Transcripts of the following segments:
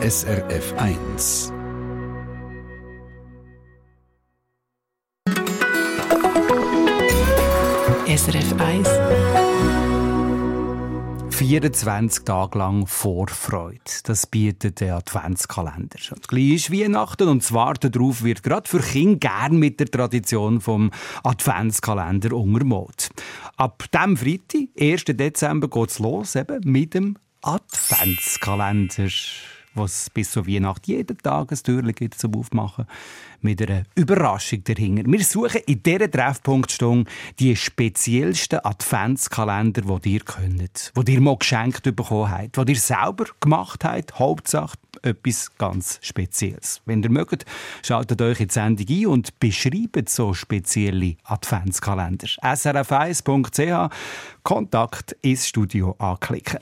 SRF 1. SRF 1. 24 Tage lang Vorfreude. Das bietet der Adventskalender. Und gleich ist Weihnachten und das Warten darauf wird gerade für Kinder gern mit der Tradition vom Adventskalender untermalt. Ab dem Freitag, 1. Dezember, geht es los eben mit dem Adventskalender was bis zu Weihnachten jeden Tag ein Türchen gibt zum Aufmachen, mit einer Überraschung dahinter. Wir suchen in dieser Treffpunktstunde die speziellsten Adventskalender, die ihr könnt, die ihr mal geschenkt bekommen habt, die ihr selber gemacht habt, Hauptsache etwas ganz Spezielles. Wenn ihr mögt, schaltet euch in die Sendung ein und beschreibt so spezielle Adventskalender. srf1.ch Kontakt ins Studio anklicken.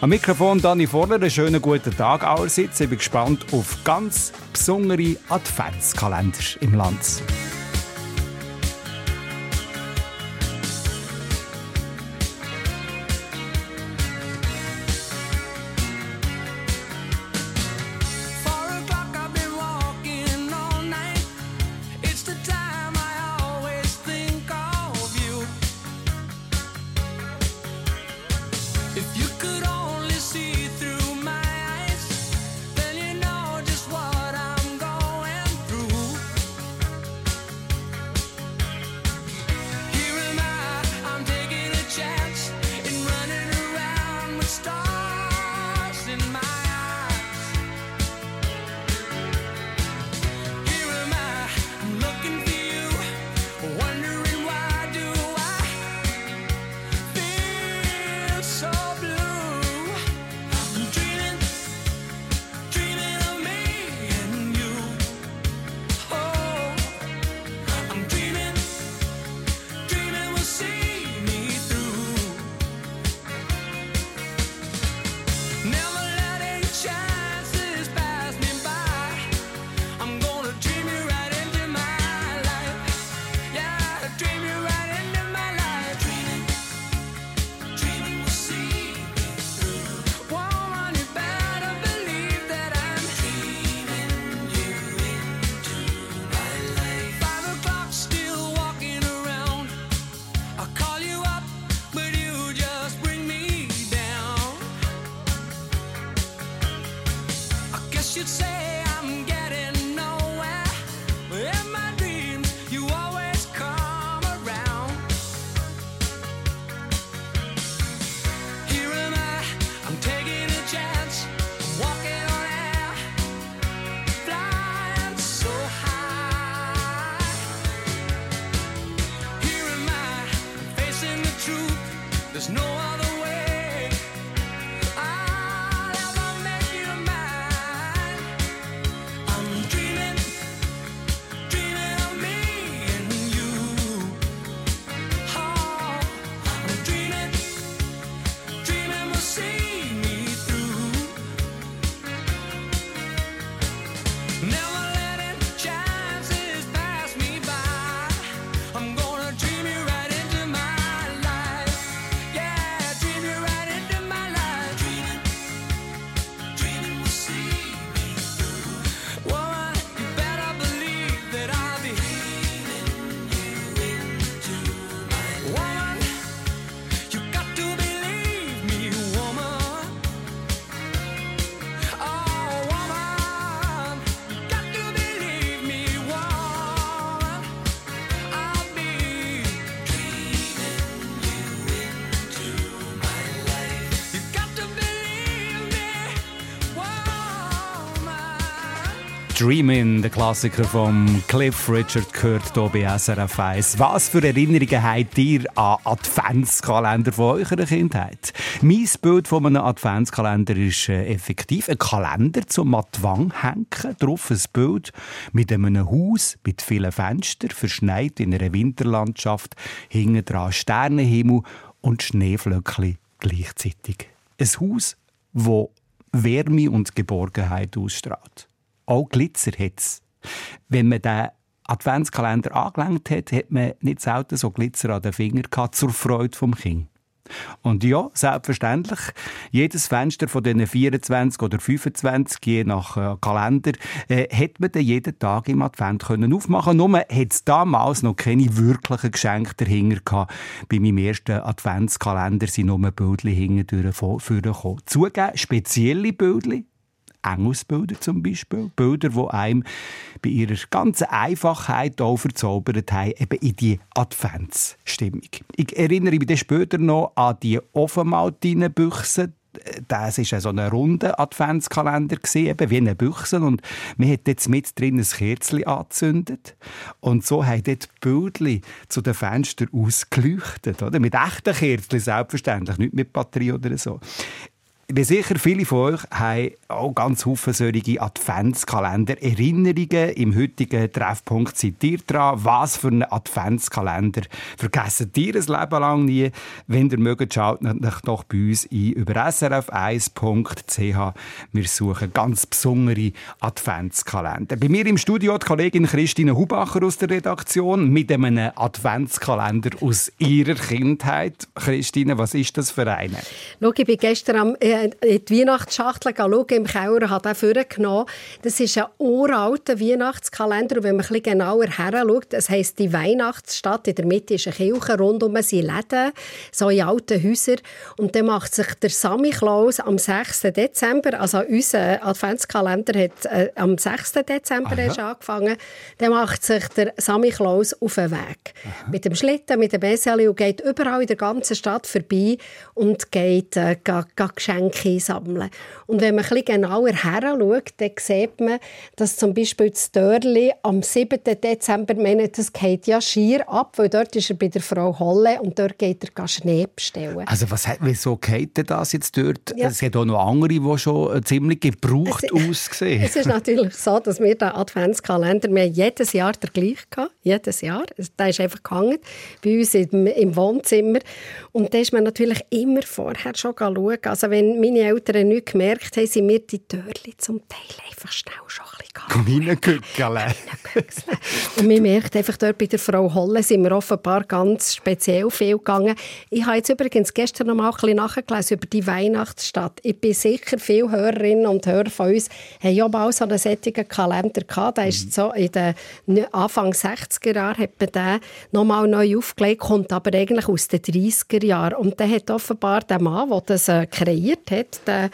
Am Mikrofon Dani Vorler, einen schönen guten Tag allerseits. Ich bin gespannt auf ganz besondere Adventskalender im Land. Now Dreamin', der Klassiker von Cliff Richard, gehört hier bei SRF 1. Was für Erinnerungen habt ihr an Adventskalender von eurer Kindheit? Mein Bild von einem Adventskalender ist äh, effektiv ein Kalender zum Wand hängen. Drauf ein Bild mit einem Haus mit vielen Fenstern, verschneit in einer Winterlandschaft, hinten dran Sternenhimmel und Schneeflöckchen gleichzeitig. Ein Haus, das Wärme und Geborgenheit ausstrahlt auch Glitzer hat. Wenn man den Adventskalender angelenkt hat, hat man nicht selten so Glitzer an den Fingern gehabt, zur Freude vom Kind. Und ja, selbstverständlich, jedes Fenster von diesen 24 oder 25, je nach äh, Kalender, äh, hat man dann jeden Tag im Advent können aufmachen Nur hat es damals noch keine wirklichen Geschenke dahinter gehabt. Bei meinem ersten Adventskalender sind nur Bildchen hinten vorgekommen. Zugeben, spezielle Bildchen, Engelsbilder zum Beispiel. Bilder, die einem bei ihrer ganzen Einfachheit auch verzaubert haben, eben in die Adventsstimmung. Ich erinnere mich dann später noch an die Offenmaltinenbüchse, das war so ein runder Adventskalender, eben wie eine Büchse. Und man hat jetzt mit drin ein Kerzchen angezündet. Und so haben dort die Bildchen zu den Fenstern ausgeleuchtet. Oder? Mit echten Kerzen, selbstverständlich, nicht mit Batterie oder so. Ich bin sicher, viele von euch haben auch ganz viele solche Adventskalender. Erinnerungen im heutigen Treffpunkt seid ihr dran. Was für ein Adventskalender vergessen ihr ein Leben lang nie? Wenn ihr mögt, schaut euch doch bei uns ein über srf1.ch. Wir suchen ganz besondere Adventskalender. Bei mir im Studio die Kollegin Christine Hubacher aus der Redaktion mit einem Adventskalender aus ihrer Kindheit. Christine, was ist das für eine? Schau, ich bin gestern am äh, in die Weihnachtsschachtel schauen im Keller, hat er vorgenommen. Das ist ein uralter Weihnachtskalender. Und wenn man ein genauer her schaut, das heisst die Weihnachtsstadt. In der Mitte ist eine Kirche, rundum sind Läden, so in alten Häusern. Und dann macht sich der Sammy Klaus am 6. Dezember, also unser Adventskalender hat äh, am 6. Dezember erst angefangen, dann macht sich der Sammy Klaus auf den Weg. Aha. Mit dem Schlitten, mit dem Beseli und geht überall in der ganzen Stadt vorbei und geht äh, Geschenke Geschenke sammeln. Und wenn man ein bisschen genauer her schaut, dann sieht man, dass zum Beispiel das Dörli am 7. Dezember, meine, das geht ja schier ab, weil dort ist er bei der Frau Holle und dort geht er Schnee bestellen. Also was, wieso geht das jetzt dort? Ja. Es gibt auch noch andere, die schon äh, ziemlich gebraucht es, aussehen. Es ist natürlich so, dass wir den Adventskalender, wir jedes Jahr der gleiche gehabt, jedes Jahr. Der ist einfach gehangen bei uns im, im Wohnzimmer. Und da ist man natürlich immer vorher schon schauen. Also wenn meine Eltern nicht gemerkt haben, sind mir die Türchen zum Teil einfach schnell schon ein bisschen Und man merkt einfach, dort bei der Frau Holle sind wir offenbar ganz speziell viel gegangen. Ich habe jetzt übrigens gestern noch mal ein bisschen nachgelesen über die Weihnachtsstadt. Ich bin sicher, viele Hörerinnen und Hörer von uns haben ja mal so einen solchen Kalender gehabt. Der ist mhm. so in den Anfang 60er Jahren hat man den noch mal neu aufgelegt, kommt aber eigentlich aus den 30er Jahren. Und der hat offenbar der Mann, der das äh, kreiert hat, der,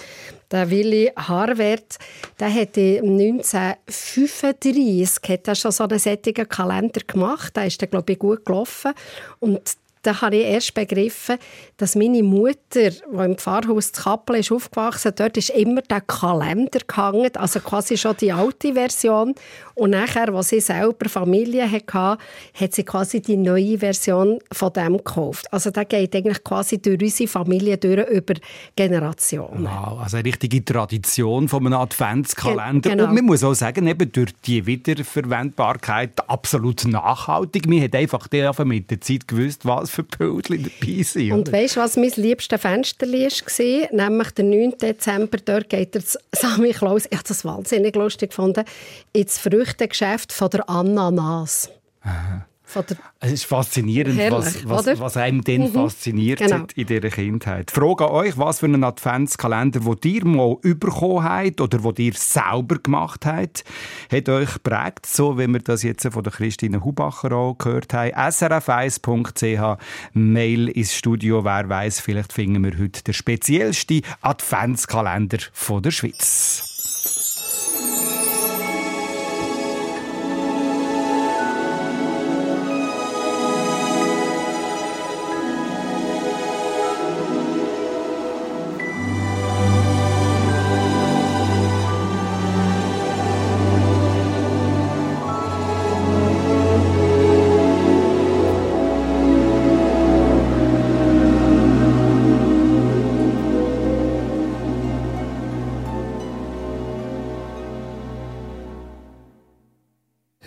der Willi Harwert, der hat 1935 hat er schon so einen sättigen Kalender gemacht. Der ist dann, glaube ich, gut gelaufen. Und da habe ich erst begriffen, dass meine Mutter, die im Pfarrhaus zu Kappel ist aufgewachsen, dort ist immer der Kalender gehangen, also quasi schon die alte Version. Und nachher, als sie selber Familie hatte, hat sie quasi die neue Version von dem gekauft. Also der geht eigentlich quasi durch unsere Familie durch über Generationen. Wow, also eine richtige Tradition von einem Adventskalender. Genau. Und man muss auch sagen, eben durch die Wiederverwendbarkeit absolut nachhaltig. Man hat einfach mit der Zeit gewusst, was für Bildchen dabei sind. Und weißt du, was mein liebstes Fenster war? Nämlich der 9. Dezember, dort geht der Sammy Klaus, ich habe das wahnsinnig lustig gefunden, ins Früchtegeschäft von der Ananas. Aha. Es ist faszinierend, Herrlich, was, was, was, einem dann mhm. fasziniert genau. hat in dieser Kindheit. Frage an euch, was für einen Adventskalender, den ihr mal bekommen habt oder den ihr selber gemacht habt, hat euch geprägt, so wie wir das jetzt von der Christine Hubacher auch gehört haben. srf1.ch, Mail ins Studio, wer weiß, vielleicht finden wir heute den speziellsten Adventskalender von der Schweiz.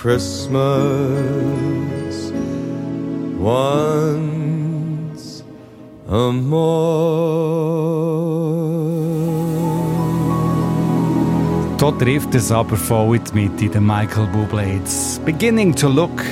Christmas once a more. Da trifft es aber voll in die Michael Bublé. It's beginning to look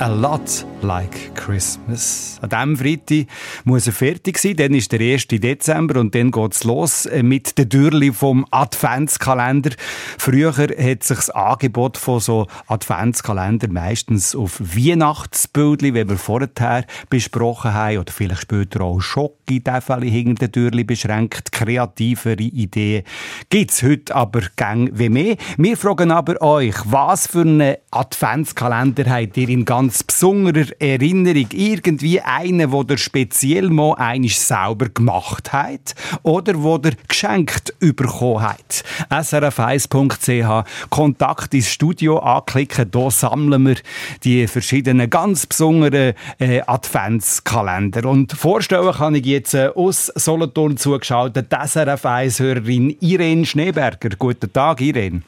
a lot like Christmas. An diesem Freitag muss er fertig sein, dann ist der 1. Dezember und dann geht es los mit der Türli vom Adventskalender. Früher hat sich das Angebot von so Adventskalender meistens auf Weihnachtsbildchen, wie wir vorher besprochen haben, oder vielleicht später auch Schocki-Täfeli hinter der Türli beschränkt. Kreativere Ideen gibt es heute aber gang wie mehr. Wir fragen aber euch, was für einen Adventskalender habt ihr in ganz besonderer Erinnerung? Irgendwie einen, wo der speziell mal einig sauber gemacht hat oder wo der geschenkt bekommen hat. srf1.ch Kontakt ins Studio anklicken, da sammeln wir die verschiedenen ganz besonderen äh, Adventskalender. Und vorstellen kann ich jetzt äh, aus Solothurn zugeschaltet die SRF1-Hörerin Irene Schneeberger. Guten Tag, Irene.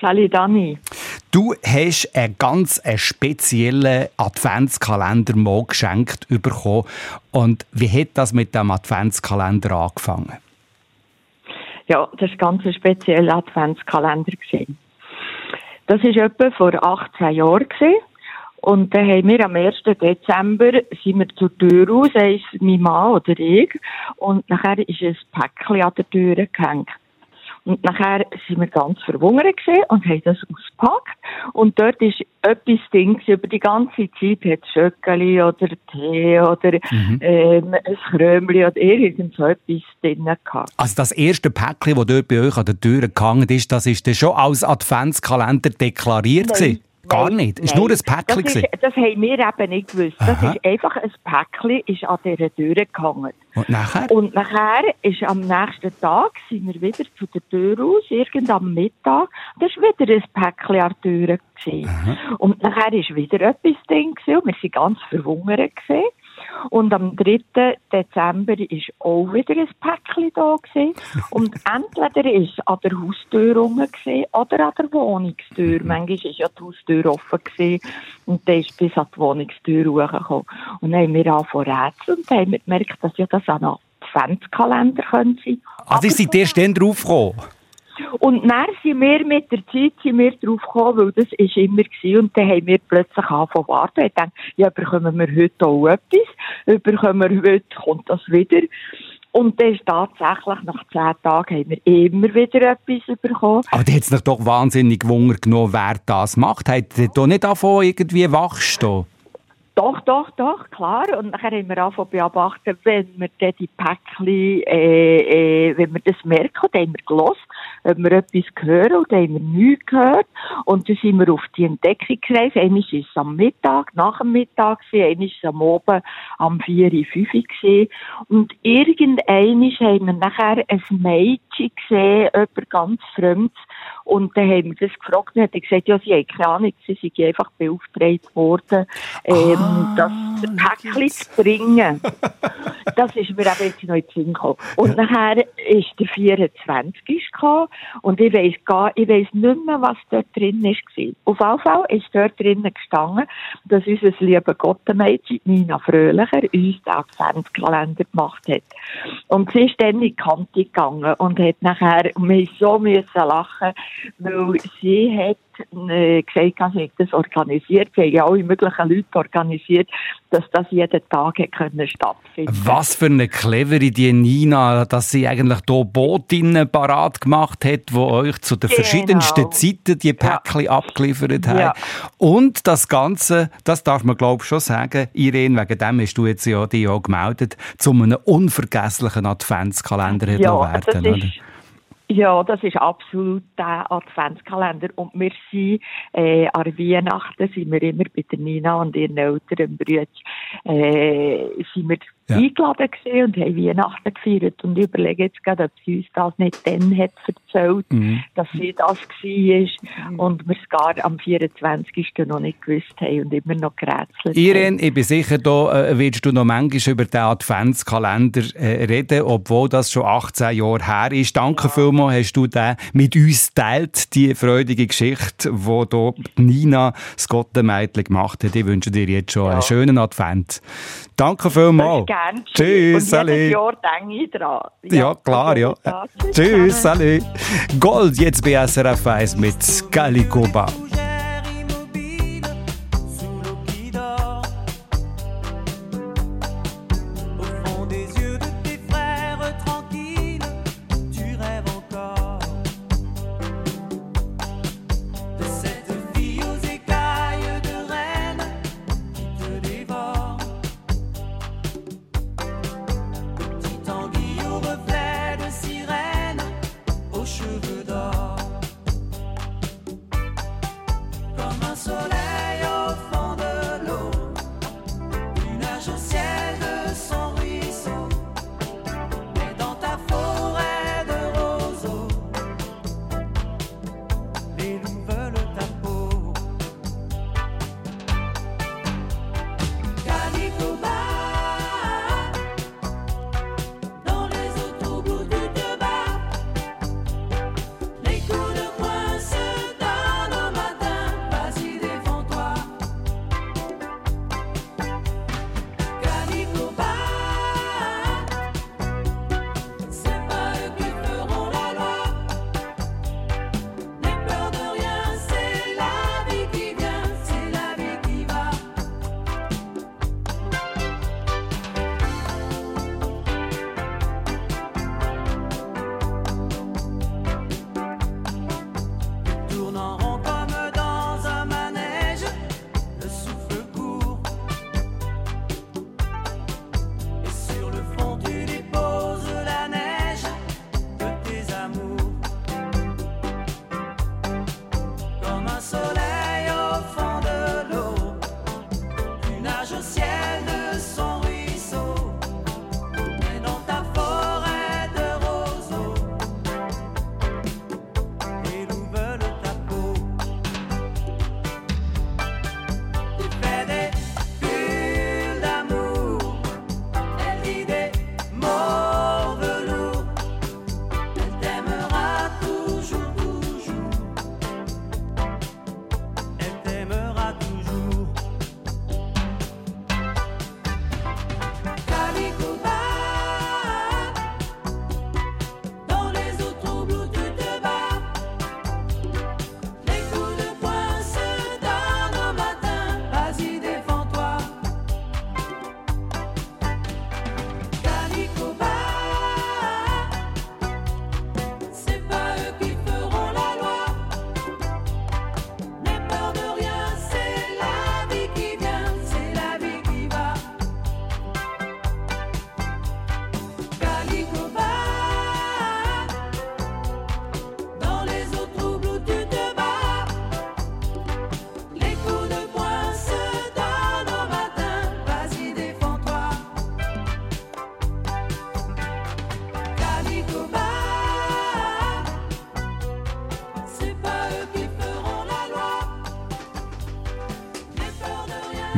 Sally Dani. Du hast einen ganz speziellen Adventskalender mal geschenkt bekommen. Und wie hat das mit dem Adventskalender angefangen? Ja, das war ein ganz spezieller Adventskalender. Das war etwa vor 18 Jahren. Und dann haben wir am 1. Dezember sind wir zur Tür raus, eins mein Mann oder ich. Und nachher ist ein Päckchen an der Tür gehängt. Und nachher sind wir ganz verwundert und haben das ausgepackt. Und dort ist etwas Ding über die ganze Zeit, hat Schöckeli oder Tee oder mhm. ähm, ein Krömli oder irgend so etwas drin gehabt. Also das erste Päckchen, das dort bei euch an der Tür gehangen ist, das ist dann schon als Adventskalender deklariert Nein. Gar nicht? Es war nur ein Päckchen? Das, ist, das haben wir eben nicht gewusst. Aha. Das ist einfach ein Päckchen, ist an dieser Tür gehangen. Und nachher? Und nachher ist am nächsten Tag sind wir wieder zu der Tür raus, irgend am Mittag. Da war wieder ein Päckchen an der Tür. Und nachher ist wieder etwas drin und wir waren ganz verwundert. Gewesen. Und am 3. Dezember war auch wieder ein Päckchen da. Gewesen. Und entweder war es an der Haustür rum oder an der Wohnungstür. Manchmal war ja die Haustür offen gewesen, und dann ist bis an die Wohnungstür hochgekommen. Und dann haben wir angefangen rätseln und haben gemerkt, dass ja das ein Adventskalender sein könnte. Also, ihr seid erst dann draufgekommen? Und dann sind wir mit der Zeit sind wir drauf gekommen, weil das ist immer gewesen. Und dann haben wir plötzlich angefangen zu warten. Ich dachte, ja, bekommen wir heute auch etwas? Bekommen wir heute, kommt das wieder? Und dann ist tatsächlich, nach zehn Tagen haben wir immer wieder etwas bekommen. Aber da hat es doch wahnsinnig Wunder genommen, wer das macht. Hat ihr da nicht davon irgendwie wachstehen? Doch, doch, doch, klar. Und nachher haben wir angefangen beobachten, wenn wir dann die Päckchen, äh, äh, wenn wir das merken, dann haben wir gelost, ob wir etwas hören und dann haben wir nichts gehört. Und dann sind wir auf die Entdeckung gereist. Einmal ist es am Mittag, nach dem Mittag einmal ist es am Oben am 4, 5 gewesen. Und irgendeinmal haben wir nachher ein Mädchen gesehen, jemand ganz Fremdes, und dann haben wir das gefragt und hat gesagt, ja, sie haben keine Ahnung, sie sind einfach beauftragt worden, ähm, ah, das Päckchen zu bringen. das ist mir eben jetzt noch in den Sinn gekommen. Und nachher ist der 24. gekommen und ich weiss gar, ich weiss nicht mehr, was dort drin ist. Auf jeden Fall ist dort drinnen gestanden, dass unser lieber Gottenmädchen, Nina Fröhlicher, uns den Adventskalender gemacht hat. Und sie ist dann in die Kante gegangen und hat nachher, wir so müssen lachen, weil sie hat äh, gesagt, sie das organisiert, sie haben ja alle möglichen Leute organisiert, dass das jeden Tag können stattfinden Was für eine clevere die Nina, dass sie eigentlich hier Bootinnen parat gemacht hat, die euch zu den genau. verschiedensten Zeiten die Päckchen ja. abgeliefert haben. Ja. Und das Ganze, das darf man glaube ich schon sagen, Irene, wegen dem hast du jetzt ja die auch gemeldet, zu einem unvergesslichen Adventskalender ja, werden. Das ist, ja, das ist absolut der Adventskalender. Und wir sind, äh, an Weihnachten sind wir immer bei der Nina und ihren älteren Brüdern, äh, sind wir ja. eingeladen gewesen und haben Weihnachten gefeiert. Und ich überlege jetzt gerade, ob sie uns das nicht dann hat erzählt, mhm. dass sie das war mhm. und wir es gar am 24. noch nicht gewusst haben und immer noch gerätselt Irene, ich bin sicher, da äh, wirst du noch manchmal über den Adventskalender äh, reden, obwohl das schon 18 Jahre her ist. Danke ja. vielmals, hast du den mit uns teilt, die freudige Geschichte, die hier Nina das Gottenmädchen gemacht hat. Ich wünsche dir jetzt schon ja. einen schönen Advent. Danke vielmals gern. Tschüss, Und jedes Jahr denke ich dran. Ja, ja klar, ja. Tschüss, salut. Gold jetzt bei SRF 1 mit Galikoba.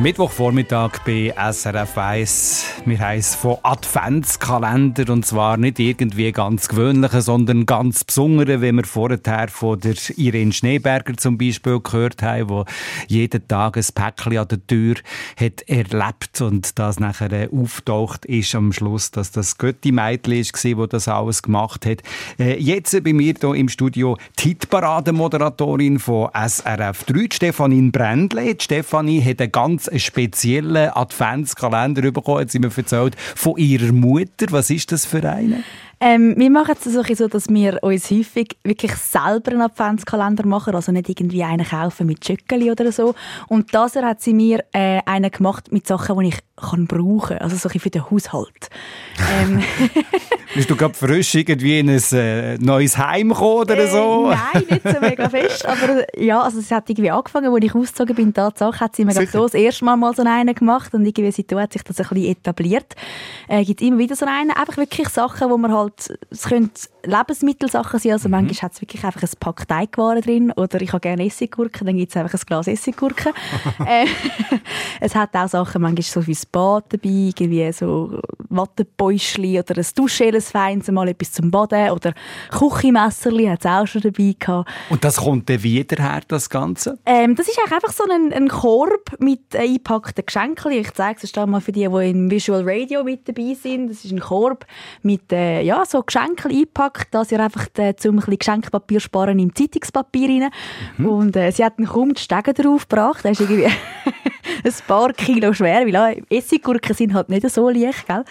Mittwochvormittag bei SRF 1. Wir haben von Adventskalender und zwar nicht irgendwie ganz gewöhnlichen, sondern ganz besonderen, wie wir vorher von der Irene Schneeberger zum Beispiel gehört haben, wo jeden Tag ein Päckchen an der Tür hat erlebt und das nachher auftaucht ist am Schluss, dass das Götti Mädchen war, wo das alles gemacht hat. Äh, jetzt bei mir hier im Studio die Hitparade-Moderatorin von SRF 3, Stefanie Brändle. Stefanie hat eine ganz einen speziellen Adventskalender bekommen, hat sie mir erzählt, von ihrer Mutter. Was ist das für eine? Ähm, wir machen es so, dass wir uns häufig wirklich selber einen Adventskalender machen, also nicht irgendwie einen kaufen mit Schöckeli oder so. Und das hat sie mir äh, einen gemacht mit Sachen, die ich kann brauchen kann, also so für den Haushalt. ähm. Bist du gerade frisch irgendwie in ein äh, neues Heim gekommen oder äh, so? nein, nicht so mega fest, aber ja, also es hat irgendwie angefangen, als ich ausgezogen bin, Tatsache hat sie mir so das erste Mal mal so einen gemacht und irgendwie seitdem hat sich das ein bisschen etabliert. Äh, gibt immer wieder so einen, einfach wirklich Sachen, wo man halt, es können Lebensmittelsachen sein, also mhm. manchmal hat es wirklich einfach ein Pack Teigwaren drin oder ich habe gerne Essiggurken, dann gibt es einfach ein Glas Essiggurken. äh, es hat auch Sachen, manchmal so fürs Bad dabei, irgendwie so Wattebäuschli oder ein Duschgel, feins, mal etwas zum Baden oder Küchenmesserli hat es auch schon dabei gehabt. Und das kommt dann wieder her, das Ganze? Ähm, das ist einfach so ein, ein Korb mit eingepackten Geschenken. Ich zeige es mal für die, die in Visual Radio mit dabei sind. Das ist ein Korb mit äh, ja, so Geschenken eingepackt, dass ihr einfach äh, zum ein Geschenkpapier sparen im Zeitungspapier rein. Mhm. Und äh, sie hat dann kaum die Stege drauf gebracht. Das ist irgendwie ein paar Kilo schwer, weil äh, Essiggurken sind halt nicht so leicht, gell?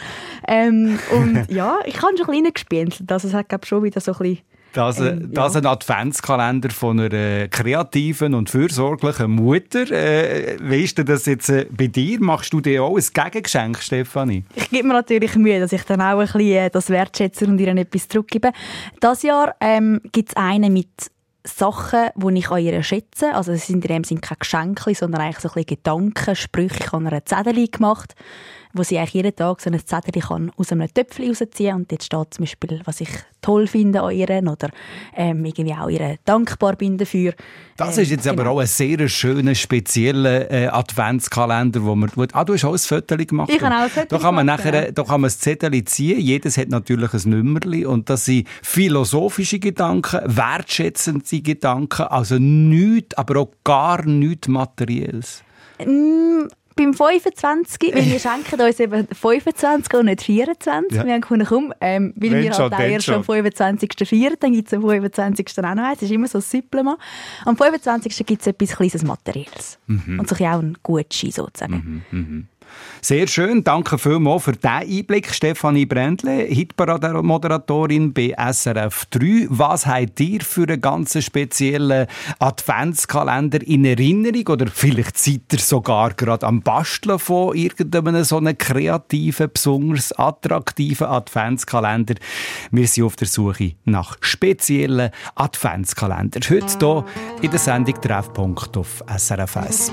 Ähm, und ja, ich habe schon ein bisschen gespielt. Also es hat glaube schon wieder so ein bisschen das, ähm, das ja. ein Adventskalender von einer kreativen und fürsorglichen Mutter. Äh, wie ist das jetzt äh, bei dir? Machst du dir auch ein Gegengeschenk, Stefanie? Ich gebe mir natürlich Mühe, dass ich dann auch ein bisschen äh, das wertschätze und ihr etwas zurückgebe. Das Jahr ähm, gibt es einen mit Sachen, die ich an ihr schätze. Also es sind in dem Sinne keine Geschenke, sondern eigentlich so ein bisschen Gedanken, Sprüche. Ich habe ihr ein Zettel gemacht wo sie eigentlich jeden Tag so ein Zettel kann aus einem Töpfchen rausziehen und dort steht zum Beispiel, was ich toll finde an ihr oder ähm, irgendwie auch ihr dankbar bin dafür. Das ist jetzt ähm, genau. aber auch ein sehr schöner, spezieller äh, Adventskalender, wo man... Ah, du hast auch ein Foto gemacht? Ich habe auch ein Foto da kann man gemacht, nachher, Da kann man das Zettel ziehen, jedes hat natürlich ein Nummerli und das sind philosophische Gedanken, wertschätzende Gedanken, also nichts, aber auch gar nichts Materielles. Mm, beim 25, weil wir schenken uns eben 25 und nicht 24. Ja. Wir haben gefunden, komm, ähm, weil Wenn wir halt auch erst am 25. feiern, dann gibt es am 25. auch noch eins. Das ist immer so ein Supplement. Am 25. gibt es etwas kleines Materielles. Mhm. Und so auch ein Gucci sozusagen. Mhm, mhm. Sehr schön. Danke vielmals für diesen Einblick, Stefanie Brändle, Hitparade-Moderatorin bei SRF 3. Was habt ihr für einen ganz speziellen Adventskalender in Erinnerung? Oder vielleicht seid ihr sogar gerade am Basteln von irgendeinem so einem kreativen, besonders attraktiven Adventskalender. Wir sind auf der Suche nach speziellen Adventskalendern. Heute hier in der Sendung Treffpunkt auf SRF 1.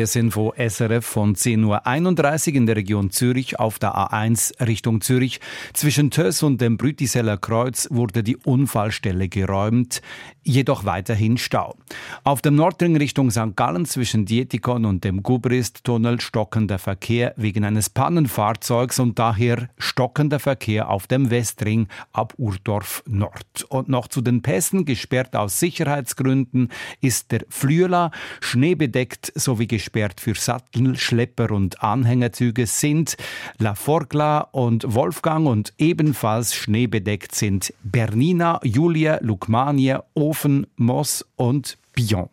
Verkehrsinfo SRF von 10.31 Uhr in der Region Zürich auf der A1 Richtung Zürich. Zwischen Töss und dem Brütiseller Kreuz wurde die Unfallstelle geräumt, jedoch weiterhin Stau. Auf dem Nordring Richtung St. Gallen zwischen Dietikon und dem Gubrist-Tunnel stockender Verkehr wegen eines Pannenfahrzeugs und daher stockender Verkehr auf dem Westring ab Urdorf Nord. Und noch zu den Pässen, gesperrt aus Sicherheitsgründen, ist der Flüela, schneebedeckt sowie gesperrt für Sattel, Schlepper und Anhängerzüge sind La Forgla und Wolfgang und ebenfalls schneebedeckt sind Bernina, Julia, Lukmania, Ofen, Moss und Bion.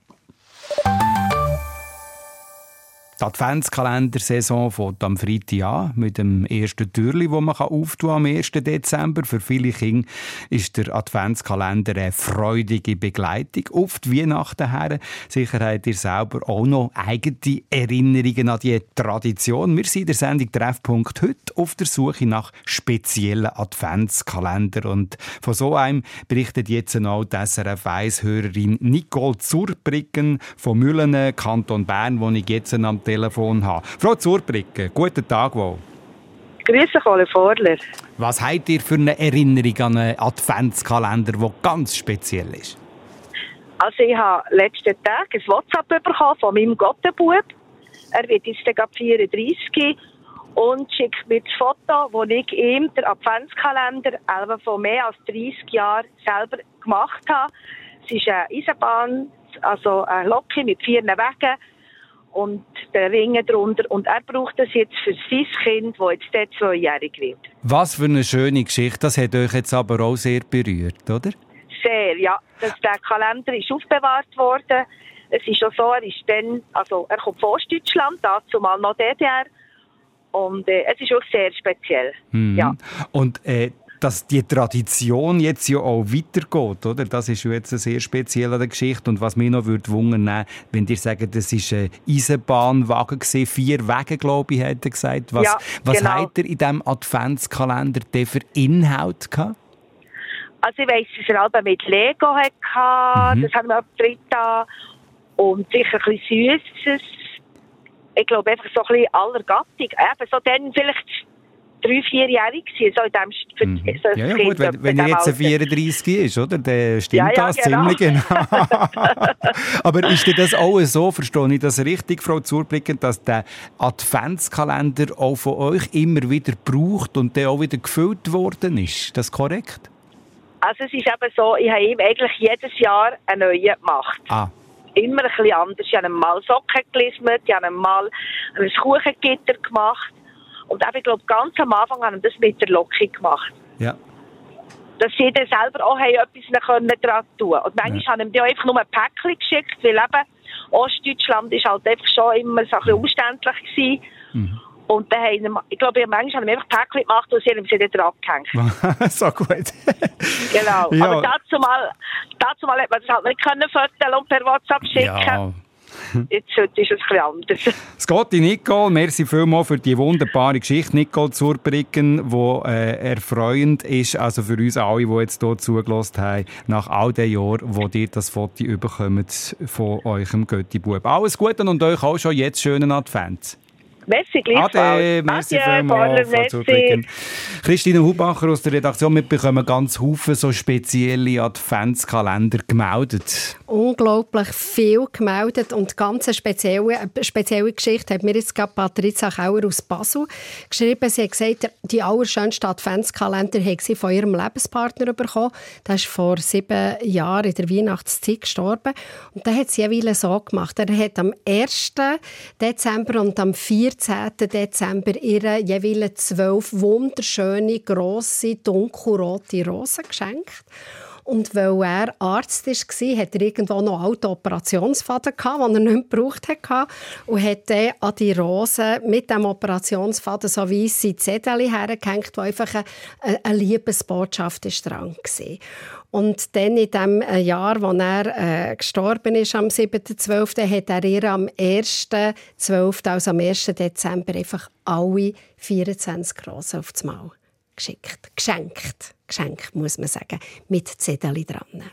Die Adventskalendersaison fängt am Freitag an mit dem ersten Türli, wo man auftun am 1. Dezember. Für viele Kinder ist der Adventskalender eine freudige Begleitung auf die Weihnachten her. Sicher habt ihr selber auch noch eigene Erinnerungen an die Tradition. Wir sind in der Sendung Treffpunkt heute auf der Suche nach speziellen Adventskalender. Und von so einem berichtet jetzt auch die SRF 1-Hörerin Nicole Zurbriggen von Müllenen, Kanton Bern, wo ich jetzt am Telefon habe. Frau Zurbricke, guten Tag wohl. Grüße, Kohle Vorler. Was habt ihr für eine Erinnerung an einen Adventskalender, der ganz speziell ist? Also ich habe letzten Tag ein WhatsApp bekommen von meinem Gottenbub. Er wird jetzt gerade 34 und schickt mir das Foto, wo ich ihm den Adventskalender von mehr als 30 Jahren selber gemacht habe. Es ist eine Eisenbahn, also eine Locke mit vier Wegen und der Ringe drunter. Und er braucht das jetzt für sein Kind, das jetzt dort zweijährig wird. Was für eine schöne Geschichte. Das hat euch jetzt aber auch sehr berührt, oder? Sehr, ja. Das, der Kalender ist aufbewahrt worden. Es ist schon so, er ist dann, also er kommt von Ostdeutschland, dazu mal noch DDR. Und äh, es ist auch sehr speziell. Mhm. Ja. Und äh, dass die Tradition jetzt ja auch weitergeht, oder? Das ist ja jetzt eine sehr spezielle Geschichte. Und was mich noch würde wundern, wenn ihr sagt, das ist ein Eisenbahnwagen gewesen, vier Wege, glaube ich, er gesagt. Was, ja, was genau. hat er in diesem Adventskalender denn für Inhalt gehabt? Also ich weiss, dass er aber mit Lego hatte, Mhm. das haben wir drin da. Und sicher ein bisschen Süßes. Ich glaube einfach so ein bisschen aller Gattung. Eben so dann vielleicht drei, vierjährig gewesen, so in dem, für, Mhm. so Ja, ja Kind gut, wenn, wenn er jetzt Alter. 34 ist, oder? Dann stimmt Ja, ja, das genau. ziemlich genau. Aber ist denn das auch so, verstehe ich das richtig, Frau Zurblicken, dass der Adventskalender auch von euch immer wieder gebraucht und der auch wieder gefüllt worden ist? Ist das korrekt? Also es ist eben so, ich habe ihm eigentlich jedes Jahr einen neuen gemacht. Ah, Immer ein bisschen anders. Ich habe mal Socken gelismet, ich habe mal ein Kuchengitter gemacht. Und ich glaube, ganz am Anfang haben wir das mit der Locke gemacht. ja. dass sie dann selber auch haben etwas können dran tun Und manchmal Ja. haben die auch einfach nur ein Päckchen geschickt, weil eben Ostdeutschland ist halt einfach schon immer so ein bisschen umständlich gewesen. Mhm. Und dann haben ich glaube, manchmal haben einfach Päckchen gemacht und sie haben sie dann dran gehängt. so gut. Genau. Ja. Aber dazu mal, dazu mal hat man das halt nicht können fotografieren und per WhatsApp schicken. Ja. Jetzt heute ist es bisschen anders. Scotty Nicole, merci vielmals für die wunderbare Geschichte. Nicole Zurbriggen, die äh, erfreuend ist, also für uns alle, die jetzt hier zugelassen haben, nach all den Jahren, wo ihr das Foto bekommt von eurem Götti-Bub. Alles Gute und euch auch schon jetzt schönen Advent. Merci, gleichfalls. Ade, merci vielmals. Christine Hubacher aus der Redaktion, wir bekommen ganz Haufen so spezielle Adventskalender gemeldet. unglaublich viel gemeldet und ganz eine spezielle, eine spezielle Geschichte hat mir jetzt gerade Patricia Kauer aus Basel geschrieben. Sie hat gesagt, die allerschönste Adventskalender hat sie von ihrem Lebenspartner bekommen. Der ist vor sieben Jahren in der Weihnachtszeit gestorben. Und da hat sie jeweils so gemacht. Er hat am 1. Dezember und am 14. Dezember ihre jeweils zwölf wunderschöne, grosse, dunkelrote Rosen geschenkt. Und weil er Arzt war, hat er irgendwo noch alten Operationsfaden den er nicht gebraucht hat. Und hat dann an die Rosen mit dem Operationsfaden so weisse Zettel hergehängt, wo einfach eine, eine Liebesbotschaft ist dran war. Und dann in dem äh, Jahr, als er äh, gestorben ist, am 7.12., hat er ihr am 1.12., also am 1. Dezember, einfach alle 24 Rosen aufs Maul geschickt. Geschenkt. Geschenkt, muss man sagen. Mit Zettel dran.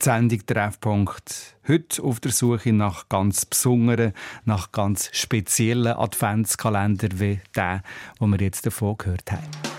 Die Sendung Treffpunkt heute auf der Suche nach ganz besonderen, nach ganz speziellen Adventskalender wie der, den wir jetzt davon gehört haben.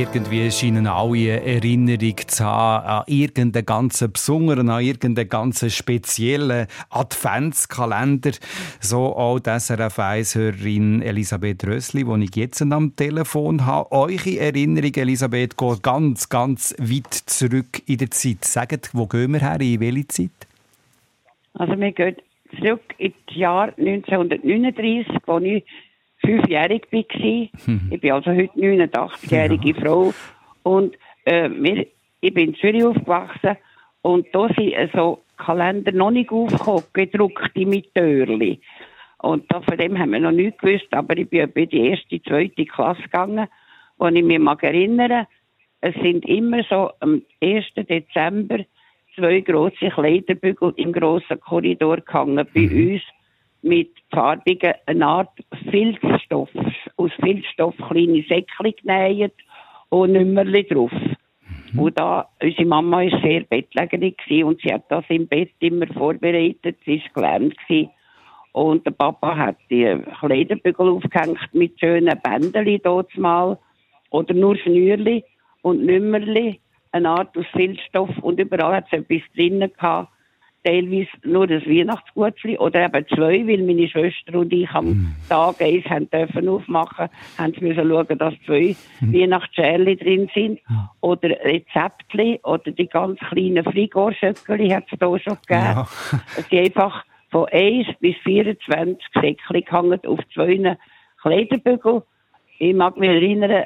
Irgendwie scheinen alle Erinnerung zu haben an irgendeinen ganz besonderen, an irgendeinen ganz speziellen Adventskalender. So auch die SRF 1-Hörerin Elisabeth Rössli, die ich jetzt am Telefon habe. Eure Erinnerung, Elisabeth, geht ganz, ganz weit zurück in der Zeit. Sagt, wo gehen wir her, in welche Zeit? Also wir gehen zurück ins Jahr 1939, wo ich fünfjährig war. Mhm. Ich bin also heute 89-jährige ja. Frau. Und äh, wir, ich bin in Zürich aufgewachsen und da sind so Kalender noch nicht aufgekommen, gedruckte mit Türli. Und da, von dem haben wir noch nichts gewusst, aber ich bin in die erste, zweite Klasse gegangen, wo ich mich mag erinnern, es sind immer so am 1. Dezember zwei grosse Kleiderbügel im grossen Korridor gehangen bei mhm. uns mit farbigen, eine Art Filzstoff, aus Filzstoff kleine Säckchen genäht und Nummerli drauf. Mhm. Und da, unsere Mama war sehr bettlägerig und sie hat das im Bett immer vorbereitet, sie war gelähmt. Gewesen. Und der Papa hat die Kleiderbügel aufgehängt mit schönen Bändeli dort mal. Oder nur Schnürli und Nümmerli. Eine Art aus Filzstoff. Und überall hat es etwas drinnen gehabt. Teilweise nur das Weihnachtsgutli oder eben zwei, weil meine Schwester und ich am mm. Tag eins haben dürfen aufmachen, haben sie müssen schauen, dass zwei mm. Weihnachtsschärli drin sind. Oder Rezeptli oder die ganz kleinen Frigorschöckeli hat es da schon gegeben. Ja. Sie einfach von 1 bis 24 Säckchen gehangen auf zwei Kleiderbügel. Ich mag mich erinnern,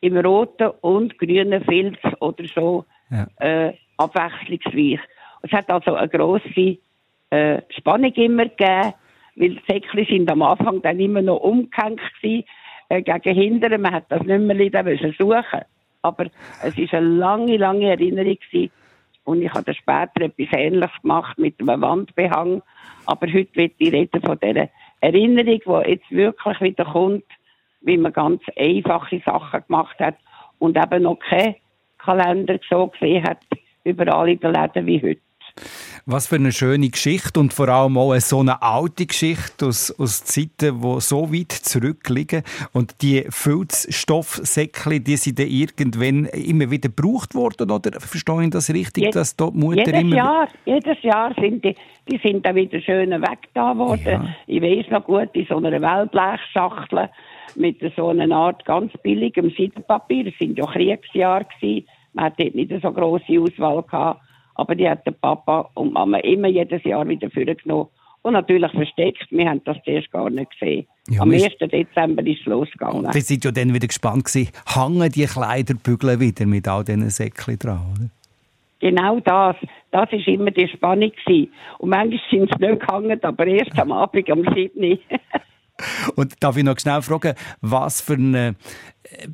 im roten und grünen Filz oder so ja. äh, abwechslungsweise. Es hat also eine grosse äh, Spannung immer gegeben, weil die Säckchen sind am Anfang dann immer noch umgehängt gewesen, äh, gegen Hindern. Man hat das nicht mehr suchen Aber es war eine lange, lange Erinnerung gewesen. Und ich habe dann später etwas Ähnliches gemacht mit einem Wandbehang. Aber heute wird ich reden von dieser Erinnerung, die jetzt wirklich wieder kommt, wie man ganz einfache Sachen gemacht hat und eben noch keinen Kalender so gesehen hat, überall in den Läden wie heute. Was für eine schöne Geschichte und vor allem auch so eine alte Geschichte aus, aus Zeiten, die so weit zurückliegen. Und die Filzstoffsäckchen, die sind dann irgendwann immer wieder gebraucht worden, oder verstehe ich das richtig, Jed dass dort Mutter jedes immer... Jahr, jedes Jahr sind die, die sind dann wieder schön weggetan worden. Ja. Ich weiß noch gut, in so einer Wellblechschachtel mit so einer Art ganz billigem Seidenpapier. Es sind ja Kriegsjahre gewesen. Man hat dort nicht so grosse Auswahl gehabt. Aber die hat der Papa und Mama immer jedes Jahr wieder vorgenommen. Und natürlich versteckt. Wir haben das zuerst gar nicht gesehen. Ja, Am 1. Dezember ist es losgegangen. Wir sind ja dann wieder gespannt gewesen, hängen die Kleiderbügel wieder mit all diesen Säckchen dran, oder? Genau das. Das war immer die Spannung. Gewesen. Und manchmal sind sie nicht gehangen, aber erst am Abend am 7. Und darf ich noch schnell fragen, was für eine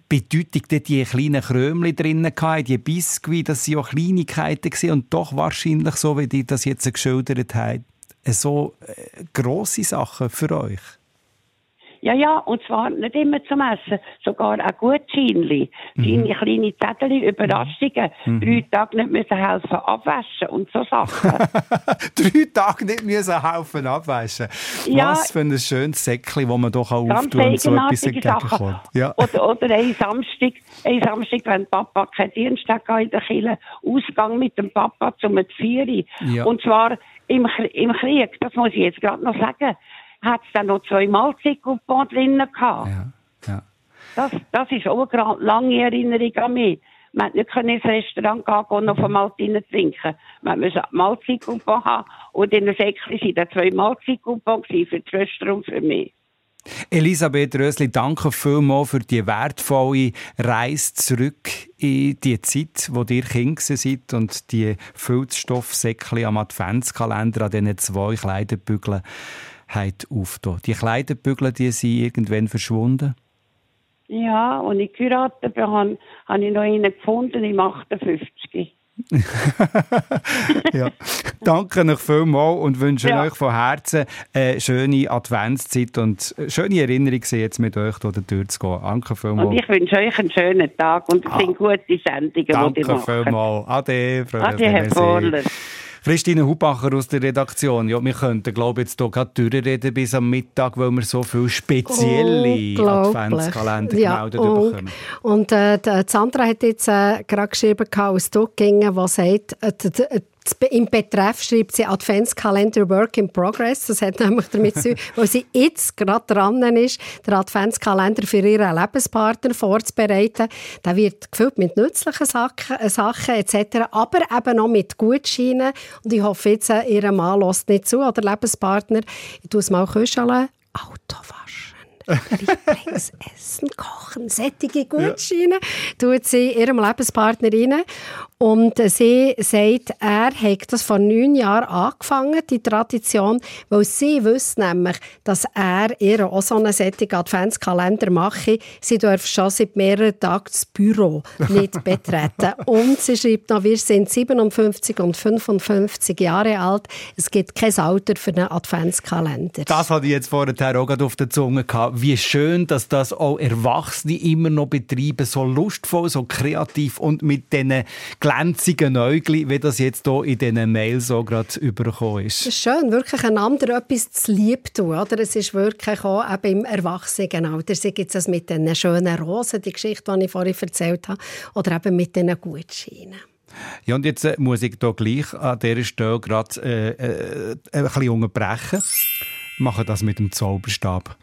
Bedeutung die kleinen Krömchen drinnen hatten, die Biskuit, das waren ja Kleinigkeiten und doch wahrscheinlich, so wie die das jetzt geschildert haben, so äh, grosse Sachen für euch. Ja, ja, und zwar nicht immer zum Essen, sogar auch Gutscheinli. Mhm. Deine kleine Zettel, Überraschungen. Mhm. Drei Tage nicht müssen helfen abwaschen und so Sachen. Drei Tage nicht müssen helfen abwaschen. Ja, Was für ein schönes Säckchen, das man doch auch auftun und so etwas entgegenkommt. Ja. Oder, oder ein Samstag, ein Samstag, wenn Papa keinen Dienst hat in der Kirche, Ausgang mit dem Papa zum Vieri. Ja. Und zwar im, im Krieg, das muss ich jetzt gerade noch sagen hat es dann noch zwei Mahlzeitcoupons drinnen gehabt. Ja, ja. Das, das ist auch eine lange Erinnerung an mich. Man konnte nicht ins Restaurant gehen und noch von Maltine trinken. Man musste Mahlzeitcoupon haben und in der Säckchen waren dann zwei Mahlzeitcoupons für die Schwester und für mich. Elisabeth Rösli, danke vielmals für die wertvolle Reise zurück in die Zeit, wo ihr Kind seid und die Filzstoffsäckchen am Adventskalender an diesen zwei Kleiderbügeln aufgetan. Die Kleiderbügel, die sind irgendwann verschwunden? Ja, und ich geheiratet habe, habe ich noch einen gefunden im 58. ja. Danke euch vielmals und wünsche ja. euch von Herzen eine schöne Adventszeit und schöne Erinnerungen, jetzt mit euch durch die Tür zu gehen. Danke vielmals. Und ich wünsche euch einen schönen Tag und es ah. sind gute Sendungen, die ihr macht. Danke vielmals. Ade, Frau Ade, Herr Vorler. Christine Hubacher aus der Redaktion. Ja, wir könnten, glaube ich, jetzt hier gerade durchreden bis am Mittag, weil wir so viele spezielle Adventskalender ja, gemeldet und, bekommen. Und äh, Sandra hat jetzt äh, gerade geschrieben aus Duckingen, was sagt, äh, im Betreff schreibt sie Adventskalender Work in Progress. Das hat nämlich damit zu tun, weil sie jetzt gerade dran ist, den Adventskalender für ihren Lebenspartner vorzubereiten. Der wird gefüllt mit nützlichen Sachen, äh, Sachen etc., aber eben auch mit Gutscheinen. Und ich hoffe jetzt, äh, ihr Mann lässt nicht zu, oder Lebenspartner. Ich tue es mal küscheln. Auto waschen. Lieblingsessen, Kochen, sättige Gutscheine, ja. tut sie ihrem Lebenspartner rein. Und sie sagt, er hat das vor neun Jahren angefangen, die Tradition, weil sie wüsste nämlich, dass er ihr auch so einen sättigen Adventskalender mache. Sie darf schon seit mehreren Tagen das Büro nicht betreten. und sie schreibt noch, wir sind 57 und 55 Jahre alt. Es gibt kein Alter für einen Adventskalender. Das hatte ich jetzt vorher auch auf der Zunge gehabt. Wie schön, dass das auch Erwachsene immer noch betreiben, so lustvoll, so kreativ und mit diesen glänzigen Näugli, wie das jetzt hier in diesen Mail so gerade übergekommen ist. Es ist schön, wirklich einander etwas zu lieb tun. Oder? Es ist wirklich auch eben im Erwachsenenalter. Sei jetzt das mit den schönen Rosen, die Geschichte, die ich vorhin erzählt habe, oder eben mit den Gutscheinen. Ja, und jetzt äh, muss ich hier gleich an dieser Stelle gerade äh, äh, ein bisschen unterbrechen. Machen das mit dem Zauberstab.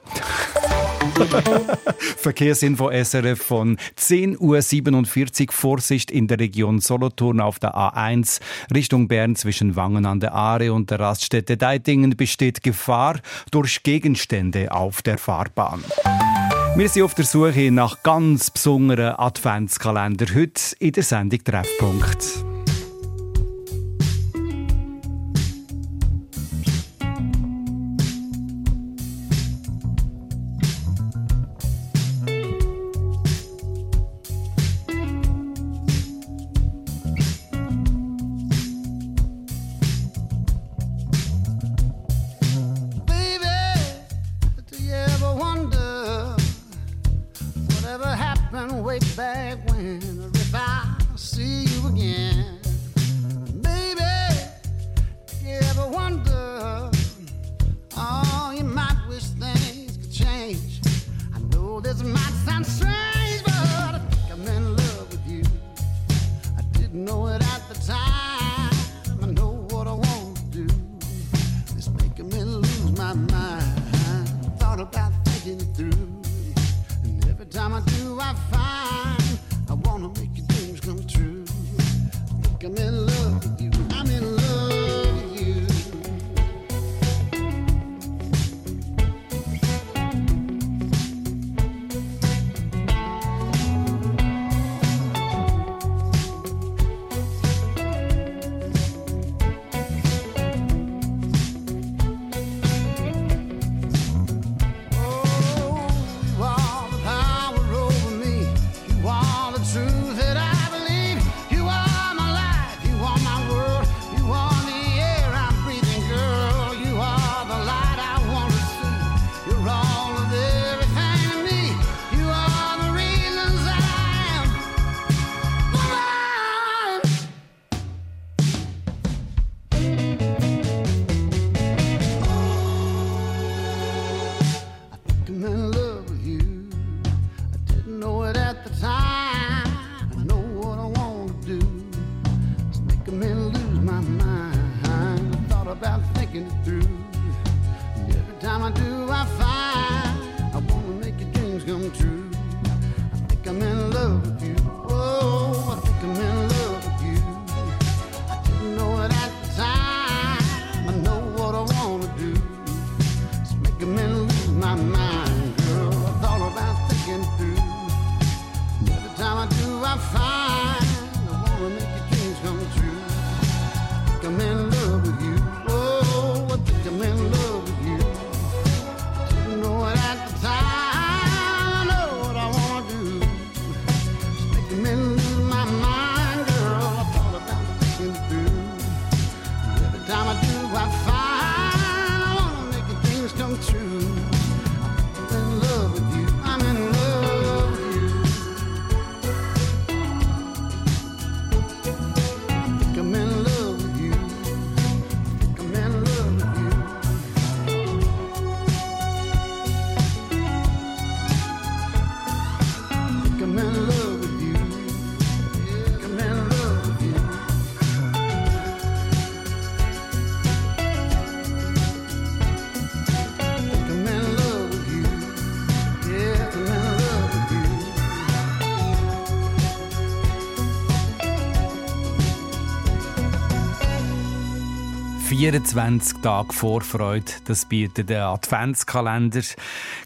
Verkehrsinfo SRF von 10.47 Uhr. Vorsicht in der Region Solothurn auf der A1 Richtung Bern zwischen Wangen an der Aare und der Raststätte Deitingen besteht Gefahr durch Gegenstände auf der Fahrbahn. Wir sind auf der Suche nach ganz besonderen Adventskalender. Heute in der Sendung Treffpunkt. ...24 Tage Vorfreude, das bietet der Adventskalender.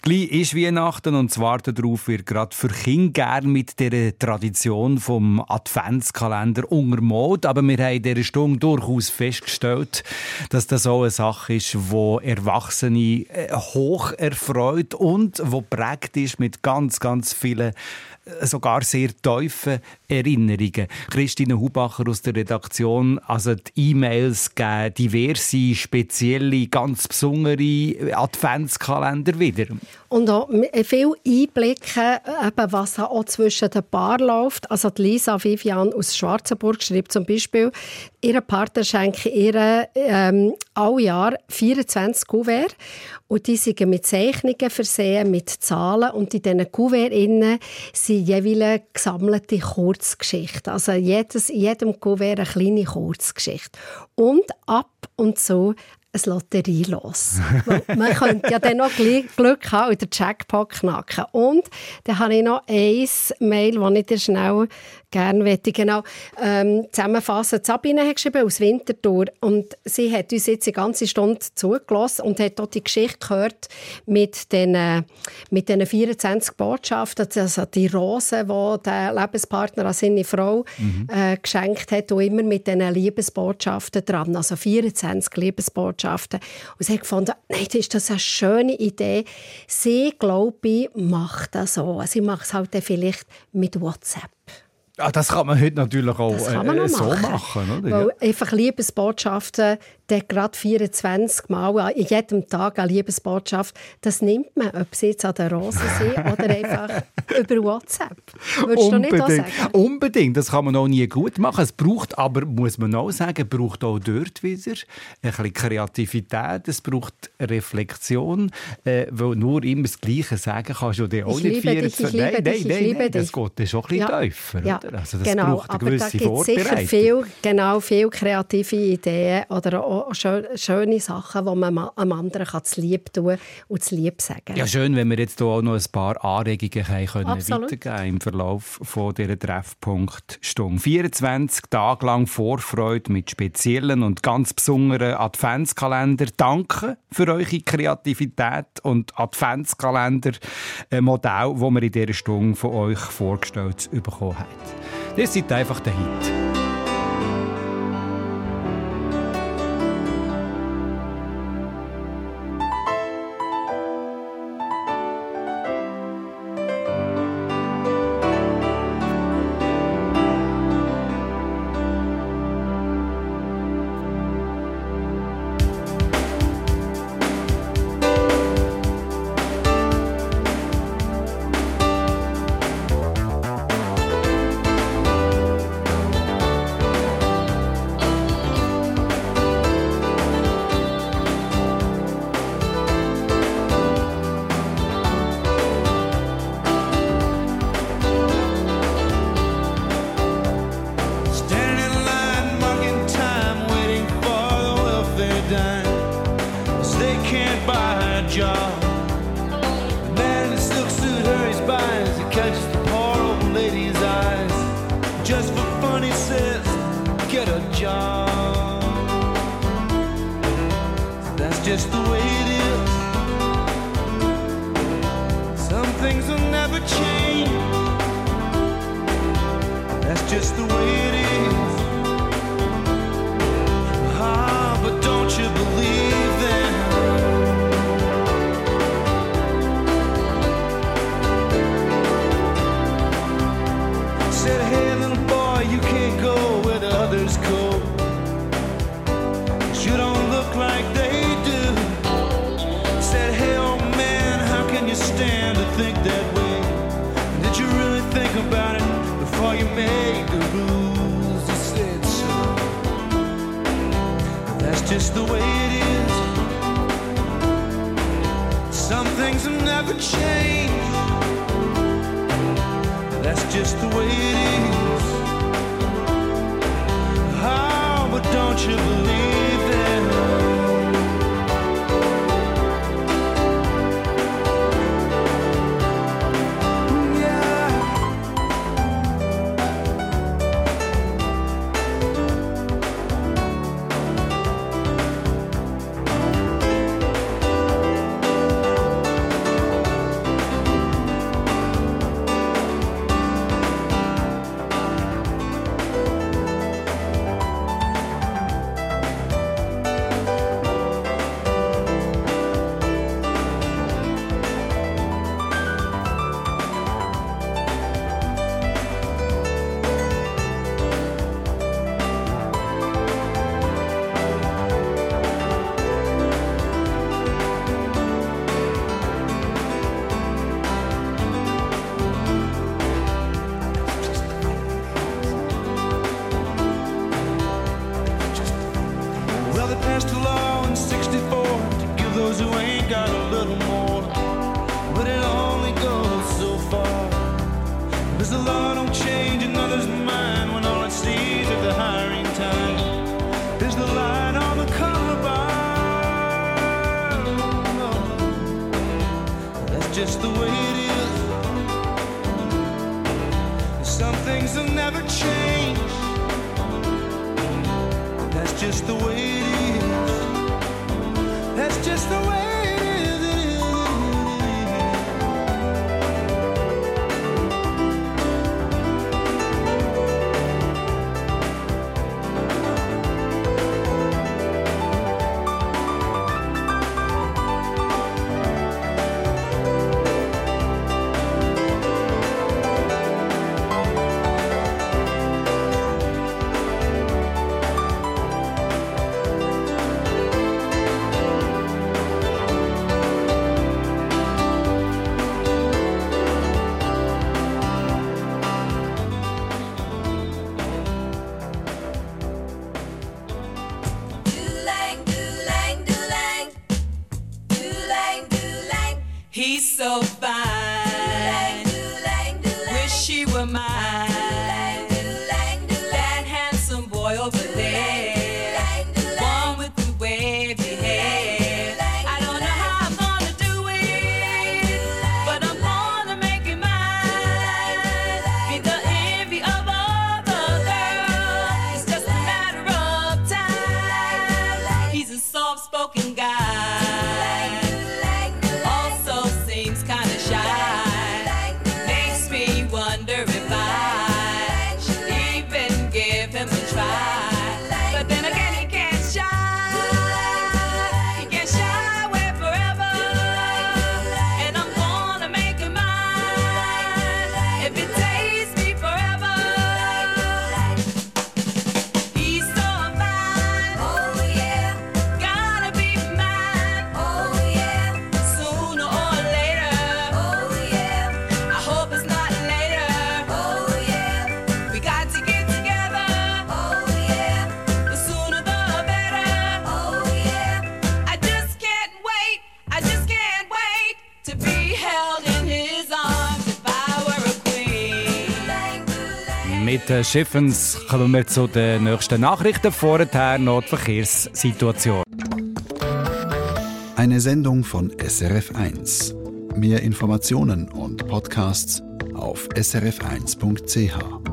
Gleich ist Weihnachten und Warten darauf wird gerade für Kinder gerne mit der Tradition vom Adventskalender untermalt. Aber wir haben in dieser Stunde durchaus festgestellt, dass das auch eine Sache ist, die Erwachsene äh, hoch erfreut und wo prägt ist mit ganz, ganz vielen sogar sehr tiefen Erinnerungen. Christine Hubacher aus der Redaktion, also die E-Mails geben diverse, spezielle, ganz besondere Adventskalender wieder. Und auch viel Einblicke, eben, was auch zwischen den Paaren läuft. Also die Lisa Vivian aus Schwarzenburg schreibt zum Beispiel, ihre Partner schenken ihr ähm, alle Jahr 24 Kuvert und die sind mit Zeichnungen versehen, mit Zahlen und in diesen Kuverts sind jeweils gesammelte Kurzgeschichten. Also jedes, in jedem Kuvert eine kleine Kurzgeschichte. Und ab und zu ein Lotterie los. Man könnte ja dann noch Glück haben und den Jackpot knacken. Und dann habe ich noch ein Mail, das ich dir schnell gerne möchte. Genau, ähm, zusammenfassen. Sabine hat geschrieben aus Winterthur und sie hat uns jetzt eine ganze Stunde zugelassen und hat auch die Geschichte gehört mit den, mit den 24 Botschaften, also die Rosen, die der Lebenspartner an seine Frau mhm. äh, geschenkt hat und immer mit diesen Liebesbotschaften dran, also 24 Liebesbotschaften. Und sie hat gefunden, nein, das ist das eine schöne Idee. Sie, glaube ich, macht das so. Sie macht es halt vielleicht mit WhatsApp. Ah, das kann man heute natürlich auch äh, so machen. oder? Weil einfach Liebesbotschaften dann gerade 24 Mal in jedem Tag eine Liebesbotschaft, das nimmt man, ob sie jetzt an der Rose sind oder einfach über WhatsApp. Würdest Unbedingt. du nicht auch sagen? Unbedingt, das kann man auch nie gut machen. Es braucht aber, muss man auch sagen, braucht auch dort wieder ein bisschen Kreativität, es braucht Reflexion, äh, weil nur immer das Gleiche sagen kannst du dir auch ich nicht 24... Nein, nein, nein, nein, nein, das geht schon ein bisschen ja. tiefer. Ja. Also das genau. braucht eine gewisse aber da gibt sicher viel, genau, viel kreative Ideen oder auch schöne Sachen, die man einem anderen kann zu lieb tun und zu lieb sagen Ja, schön, wenn wir jetzt hier auch noch ein paar Anregungen können weitergeben im Verlauf von dieser Treffpunktstunde. 24 Tage lang Vorfreude mit speziellen und ganz besonderen Adventskalender. Danke für eure Kreativität und Adventskalender-Modell, das wir in dieser Stunde von euch vorgestellt bekommen haben. Ihr seid einfach der Hit. change. That's just the way it is. He's so fine. den Schiffens kommen wir zu den nächsten Nachrichten. Vorher noch die Verkehrssituation. Eine Sendung von SRF1. Mehr Informationen und Podcasts auf srf1.ch.